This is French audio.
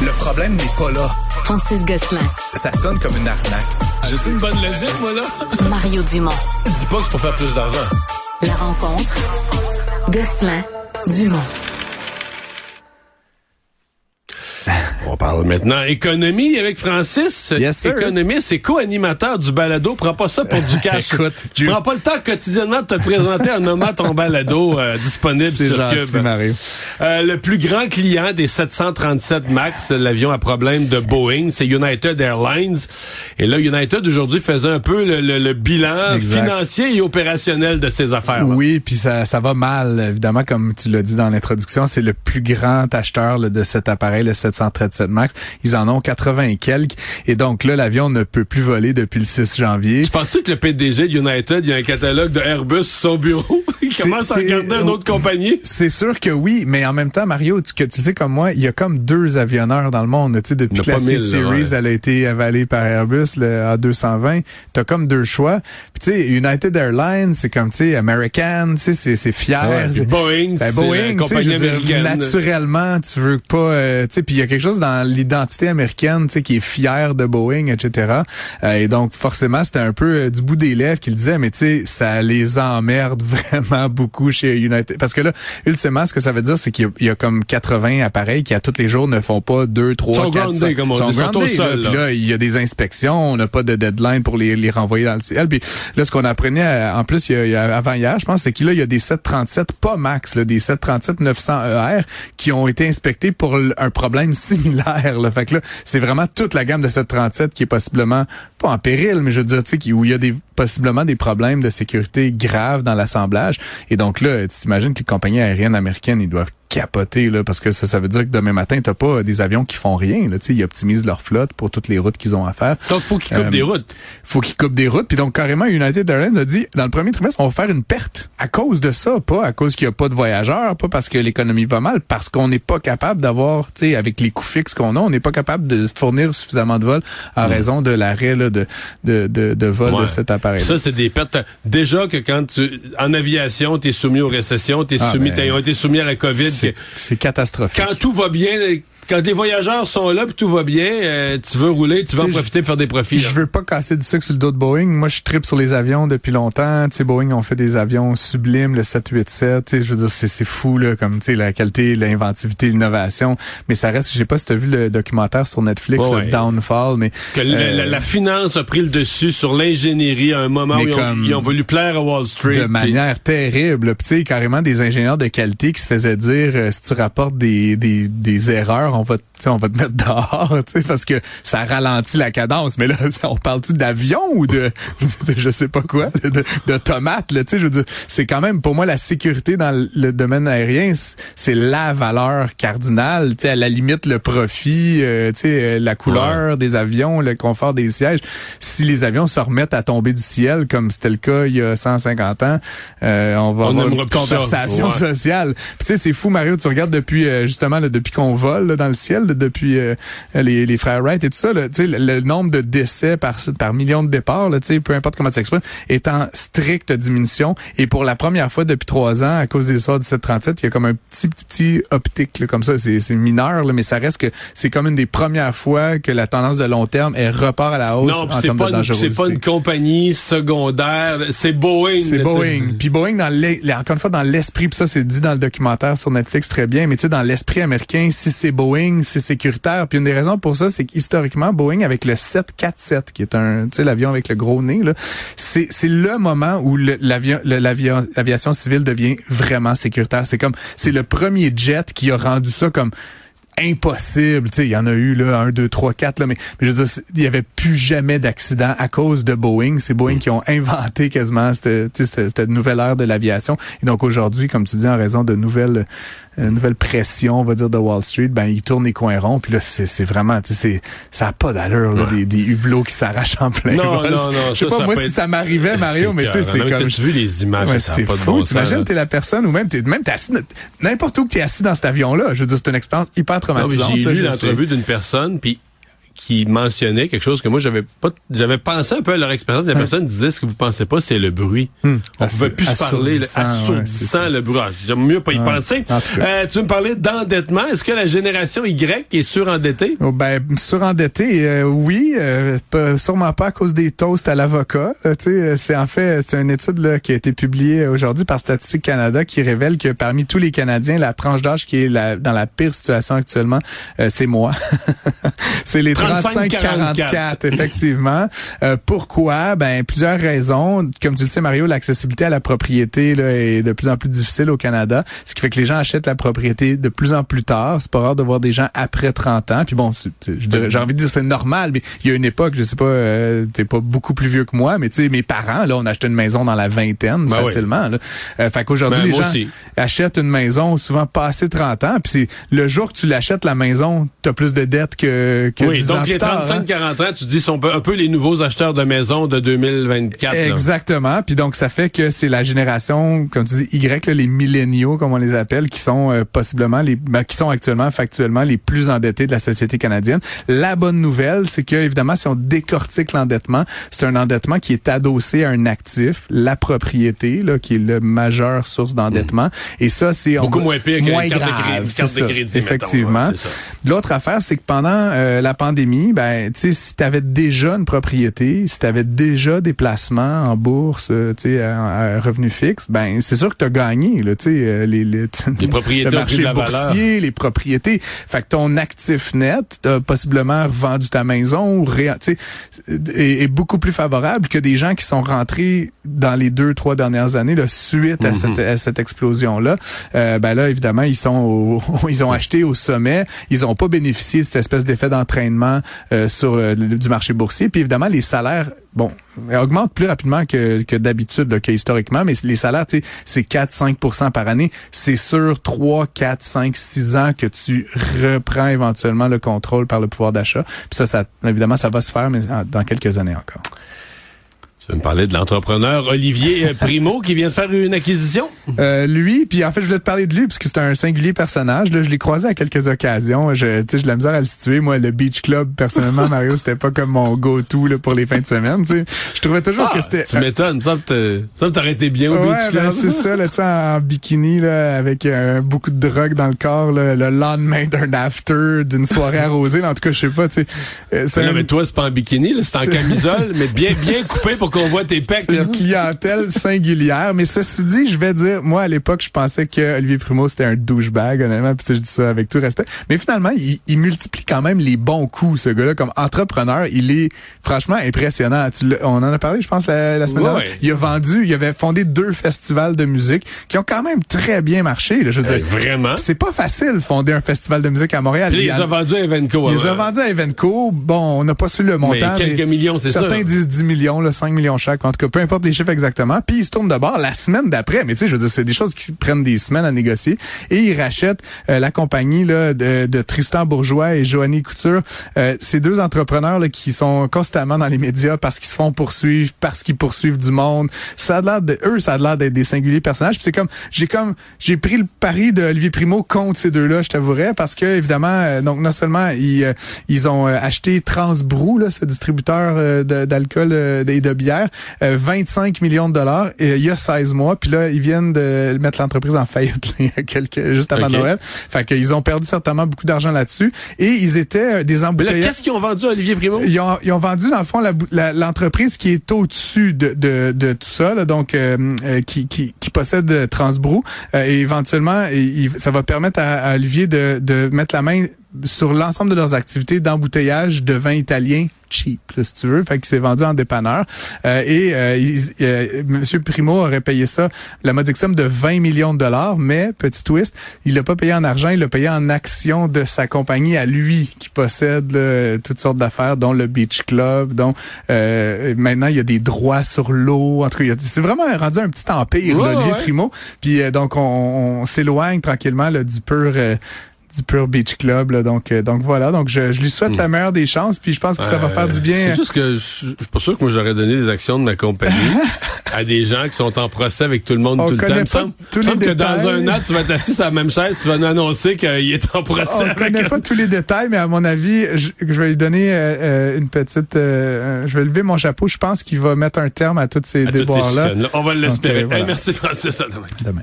Le problème n'est pas là. Francis Gosselin. Ça sonne comme une arnaque. J'ai une bonne logique, moi, là? Mario Dumont. Dis pas que c'est pour faire plus d'argent. La rencontre. Gosselin. Dumont. On parle maintenant économie avec Francis. Yes. Économiste et co-animateur du balado. Prends pas ça pour du cash. Écoute, tu prends pas le temps quotidiennement de te présenter en nommant ton balado euh, disponible sur gentil, Cube. Euh, le plus grand client des 737 MAX, l'avion à problème de Boeing, c'est United Airlines. Et là, United aujourd'hui faisait un peu le, le- le bilan Exact. financier et opérationnel de ses affaires. là. Oui, puis ça, ça va mal, évidemment, comme tu l'as dit dans l'introduction, c'est le plus grand acheteur là, de cet appareil, le 737 MAX. Ils en ont 80 et quelques. Et donc là, l'avion ne peut plus voler depuis le 6 janvier. Tu penses-tu que le PDG de United, il y a un catalogue de Airbus sur son bureau? il C'est- commence à regarder une autre compagnie? C'est sûr que oui, mais en même temps, Mario, tu, que tu sais comme moi, il y a comme deux avionneurs dans le monde. Tu sais, depuis que la C-Series, elle a été avalée par Airbus, le A220, t'as comme deux choix. Puis tu sais, United Airlines, c'est comme, tu sais, American, tu sais, c'est- c'est fier. Ouais, Boeing, Ben, c'est Boeing, la compagnie dire, américaine. naturellement, tu veux pas, euh, tu sais, puis il y a quelque chose dans l'identité américaine, tu sais, qui est fier de Boeing, etc. Euh, et donc, forcément, c'était un peu euh, du bout des lèvres qu'il disait, mais tu sais, ça les emmerde vraiment beaucoup chez United. Parce que là, ultimement, ce que ça veut dire, c'est qu'il y a- il y, a comme 80 appareils qui, à tous les jours, ne font pas 2, 3, Sont 4, groundés, 5. comme on dit, sont groundés, sol, là. là. Puis là, il y a des inspections, on n'a pas de deadline pour les, les renvoyer dans le ciel. Puis là, ce qu'on apprenait, euh, en plus, il y a, il y a- avant hier, je pense, c'est qu'il y a des 737, pas max, là, des 737 900 ER qui ont été inspectés pour un problème similaire. Là. Fait que là, c'est vraiment toute la gamme de 737 qui est possiblement, pas en péril, mais je veux dire, tu sais, où il y a des possiblement des problèmes de sécurité graves dans l'assemblage. Et donc là, tu t'imagines que les compagnies aériennes américaines, ils doivent capoter là parce que ça, ça veut dire que demain matin t'as pas des avions qui font rien là tu sais ils optimisent leur flotte pour toutes les routes qu'ils ont à faire Donc, faut qu'ils coupent Euh, des routes. faut qu'ils coupent des routes. Puis donc, carrément, United Airlines a dit, dans le premier trimestre, on va faire une perte à cause de ça. Pas à cause qu'il n'y a pas de voyageurs, pas parce que l'économie va mal, parce qu'on n'est pas capable d'avoir, tu sais, avec les coûts fixes qu'on a, on n'est pas capable de fournir suffisamment de vols en raison de l'arrêt là, de, de, de, de vol Ouais. de cet appareil. Ça, c'est des pertes. Déjà que quand tu, en aviation, t'es soumis aux récessions, t'es Ah, soumis, ben, été soumis à la COVID. C'est que- c'est catastrophique. quand tout va bien, quand des voyageurs sont là puis tout va bien, euh, tu veux rouler, tu veux en profiter pour faire des profits. Je veux pas casser du sucre sur le dos de Boeing. Moi, je tripe sur les avions depuis longtemps. Tu sais, Boeing ont fait des avions sublimes, le 787. Tu sais, je veux dire, c'est, c'est fou, là, comme, tu sais, la qualité, l'inventivité, l'innovation. Mais ça reste, je sais pas si t'as vu le documentaire sur Netflix, Ouais, le. Downfall, mais. Que la, euh, la- la finance a pris le dessus sur l'ingénierie à un moment où ils ont, ils ont voulu plaire à Wall Street. de manière terrible. Tu sais, carrément des ingénieurs de qualité qui se faisaient dire euh, si tu rapportes des, des, des erreurs, on va, on va te mettre dehors, parce que ça ralentit la cadence. Mais là, on parle-tu d'avion ou de, de je sais pas quoi, de, de tomates, là, je veux dire, c'est quand même pour moi la sécurité dans le domaine aérien, c'est la valeur cardinale, tu sais, à la limite le profit, euh, tu sais, euh, la couleur des avions, le confort des sièges. Si les avions se remettent à tomber du ciel comme c'était le cas il y a 150 ans, euh, on va On avoir une ça. conversation Ouais. sociale. Tu sais, c'est fou Mario, tu regardes depuis euh, justement là, depuis qu'on vole là, dans le ciel, là, depuis euh, les, les frères Wright et tout ça, là, le, le nombre de décès par par million de départs, là, peu importe comment tu s'exprime, est en stricte diminution. Et pour la première fois depuis trois ans, à cause des histoires du 737, il y a comme un petit petit petit optique là, comme ça, c'est mineur, là, mais ça reste que c'est comme une des premières fois que la tendance de long terme est repart à la hausse Non, en termes pas, de une- c'est dangerosité. pas une compagnie secondaire, c'est Boeing. C'est. Boeing. Puis Boeing, dans encore une fois, dans l'esprit, puis ça, c'est dit dans le documentaire sur Netflix très bien, mais tu sais, dans l'esprit américain, si c'est Boeing, c'est sécuritaire. Puis une des raisons pour ça, c'est qu'historiquement, Boeing, avec le 747, qui est un, tu sais, l'avion avec le gros nez, là, c'est, c'est le moment où l'avion, l'aviation civile devient vraiment sécuritaire. C'est comme, c'est le premier jet qui a rendu ça comme, impossible. Tu sais, il y en a eu là un, deux, trois, quatre là, mais, mais je veux dire, il y avait plus jamais d'accident à cause de Boeing. C'est Boeing qui ont inventé quasiment cette, cette, cette nouvelle ère de l'aviation. Et donc aujourd'hui, comme tu dis, en raison de nouvelles euh, nouvelle pression, on va dire, de Wall Street, ben ils tournent les coins ronds. Puis là, c'est c'est vraiment, tu sais, ça a pas d'allure des, des hublots qui s'arrachent en plein Non, vol. non, non, Je sais ça, pas ça moi si être- ça m'arrivait, Mario, mais tu sais, c'est comme. T'as vu les images, Ouais, c'est fou. bon T'imagines, t'es la personne ou même t'es même t'es assis n'importe où que t'es assis dans cet avion-là. Je veux dire, c'est une expérience hyper traumatisante. j'ai lu l'entrevue d'une personne, puis qui mentionnaient quelque chose que moi j'avais pas j'avais pensé un peu à leur expérience. La Ouais. personne disait ce que vous pensez pas, c'est le bruit. Hmm. On pouvait plus se parler, là, Assourdissant, ouais, le bruit. Ah, J'aime mieux pas y Ouais. penser. Euh, tu veux me parler d'endettement? Est-ce que la génération Y est surendettée? Oh, ben, surendetté, euh, oui, euh, pas- sûrement pas à cause des toasts à l'avocat. Euh, tu sais, c'est en fait, c'est une étude là, qui a été publiée aujourd'hui par Statistique Canada qui révèle que parmi tous les Canadiens, la tranche d'âge qui est la- dans la pire situation actuellement, euh, c'est moi. c'est les 35-44, effectivement. Euh, pourquoi? Ben, plusieurs raisons. Comme tu le sais, Mario, l'accessibilité à la propriété là, est de plus en plus difficile au Canada, ce qui fait que les gens achètent la propriété de plus en plus tard. C'est pas rare de voir des gens après 30 ans. Puis bon, j'ai envie de dire c'est normal, mais il y a une époque, je sais pas, euh, t'es pas beaucoup plus vieux que moi, mais tu sais, mes parents, là, on achetait une maison dans la vingtaine Ben oui. facilement. Là. Euh, fait qu'aujourd'hui, Ben, les gens aussi. achètent une maison souvent passé 30 ans. Puis c'est le jour que tu l'achètes, la maison, t'as plus de dettes que, que Oui, 10 ans donc les tard, hein. 35-40 ans, tu dis, sont un peu les nouveaux acheteurs de maisons de 2024. là. Exactement. Puis donc, ça fait que c'est la génération, comme tu dis, Y, là, les milléniaux, comme on les appelle, qui sont euh, possiblement les, ben, qui sont actuellement, factuellement, les plus endettés de la société canadienne. La bonne nouvelle, c'est que, évidemment, si on décortique l'endettement, c'est un endettement qui est adossé à un actif, la propriété, là, qui est le majeure source d'endettement. Et ça, c'est Beaucoup moins pire moins carte de grave, crédit- de crédit, Effectivement. ouais. L'autre affaire, c'est que pendant euh, la pandémie, ben, tu sais, si tu avais déjà une propriété, si tu avais déjà des placements en bourse, euh, tu sais, à, à revenu fixe, ben, c'est sûr que tu as gagné, là, tu sais, euh, les, les, Les propriétés le ont de marché valeur. les propriétés. Fait que ton actif net, t'as possiblement revendu ta maison, ou ré, tu est, est beaucoup plus favorable que des gens qui sont rentrés dans les deux, trois dernières années, là, suite à, Mhm. cette, à cette explosion-là. Euh, ben là, évidemment, ils sont au- ils ont acheté au sommet. Ils n'ont pas bénéficié de cette espèce d'effet d'entraînement euh, sur le- du marché boursier. Puis évidemment, les salaires, bon, augmentent plus rapidement que, que d'habitude, que historiquement, mais les salaires, c'est 4-5% par année. C'est sur 3, 4, 5, 6 ans que tu reprends éventuellement le contrôle par le pouvoir d'achat. Puis ça, ça, évidemment, ça va se faire, mais dans quelques années encore. Tu veux me parler de l'entrepreneur Olivier euh, Primo qui vient de faire une acquisition? Euh, lui, puis en fait, je voulais te parler de lui parce que c'est un singulier personnage. Là, je l'ai croisé à quelques occasions. Je, tu sais, j'ai de la misère à le situer. Moi, le Beach Club, personnellement, Mario, c'était pas comme mon go-to là, pour les fins de semaine. Tu sais. Je trouvais toujours Ah, que c'était. tu m'étonnes. Ça me été bien au Ouais, Beach ben, Club. c'est ça, là, tu sais, en bikini, là, avec euh, beaucoup de drogue dans le corps, là, le lendemain d'un after, d'une soirée arrosée. en tout cas, je sais pas, tu sais. euh, c'est non, un- mais toi, c'est pas en bikini, là, c'est en camisole, mais bien, bien coupé pour qu'on voit tes pecs. C'est une clientèle singulière. Mais ceci dit, je vais dire, moi, à l'époque, je pensais que Olivier Primo, c'était un douchebag, honnêtement. Puis je dis ça avec tout respect. Mais finalement, il, il multiplie quand même les bons coups, ce gars-là. Comme entrepreneur, il est franchement impressionnant. Tu on en a parlé, je pense, la, la semaine Ouais, dernière. Il a vendu, il avait fondé deux festivals de musique qui ont quand même très bien marché. Là, je veux dire, vraiment. c'est pas facile fonder un festival de musique à Montréal. Puis Il les a vendus à Evenco. il les a vendus à Evenco. Bon, on n'a pas su le montant. Mais quelques millions, c'est Certains sûr. disent 10 millions, là, 5 millions chaque. En tout cas, peu importe les chiffres exactement. Puis ils se tournent de bord la semaine d'après. Mais tu sais, je veux dire, c'est des choses qui prennent des semaines à négocier. Et ils rachètent euh, la compagnie là, de, de Tristan Bourgeois et Joanie Couture. Euh, ces deux entrepreneurs là, qui sont constamment dans les médias parce qu'ils se font poursuivre, parce qu'ils poursuivent du monde. Ça a l'air de eux, ça a l'air d'être des singuliers personnages. Puis c'est comme j'ai comme j'ai pris le pari de Olivier Primo contre ces deux-là, je t'avouerais, parce que évidemment, euh, donc non seulement ils euh, ils ont euh, acheté Transbrou, là, ce distributeur euh, d'alcool et de bière, euh, 25 millions de dollars euh, il y a 16 mois, puis là ils viennent de mettre l'entreprise en faillite quelques juste avant. Noël. Fait qu'ils ont perdu certainement beaucoup d'argent là-dessus et ils étaient euh, des embouteillages. qu'est-ce qu'ils ont vendu à Olivier Primo? Ils ont, ils ont vendu, dans le fond, l'entreprise qui est au-dessus de, de, de tout ça, là, donc euh, euh, qui, qui, qui possède euh, Transbrou. Euh, et éventuellement, ça va permettre à, à Olivier de, de mettre la main sur l'ensemble de leurs activités d'embouteillage de vin italien cheap, là, si tu veux. Fait qu'il s'est vendu en dépanneur. Euh, et euh, il- euh, Monsieur Primo aurait payé ça, la modique somme de 20 millions de dollars, mais, petit twist, il l'a pas payé en argent, il l'a payé en actions de sa compagnie à lui, qui possède là, toutes sortes d'affaires, dont le Beach Club, dont euh, maintenant il y a des droits sur l'eau. En tout cas, c'est vraiment rendu un petit empire, Ouais, là, ouais. Primo. Puis euh, donc, on, on s'éloigne tranquillement là, du pur... du Pure Beach Club. là. donc, euh, donc voilà. Donc je, je lui souhaite la meilleure des chances. Puis je pense que ça va faire du bien. C'est juste que je je suis pas sûr que moi j'aurais donné des actions de ma compagnie à des gens qui sont en procès avec tout le monde On tout le temps. Il me semble, tous il me semble les que dans un an, tu vas être assis sur la même chaise, tu vas nous annoncer qu'il est en On procès ne avec connaît un- pas tous les détails, mais à mon avis, je, je vais lui donner euh, euh, une petite. euh, je vais lever mon chapeau. Je pense qu'il va mettre un terme à tous ces à toutes ces déboires-là. On va l'espérer. euh, voilà. Hey, merci Francis, à demain. demain.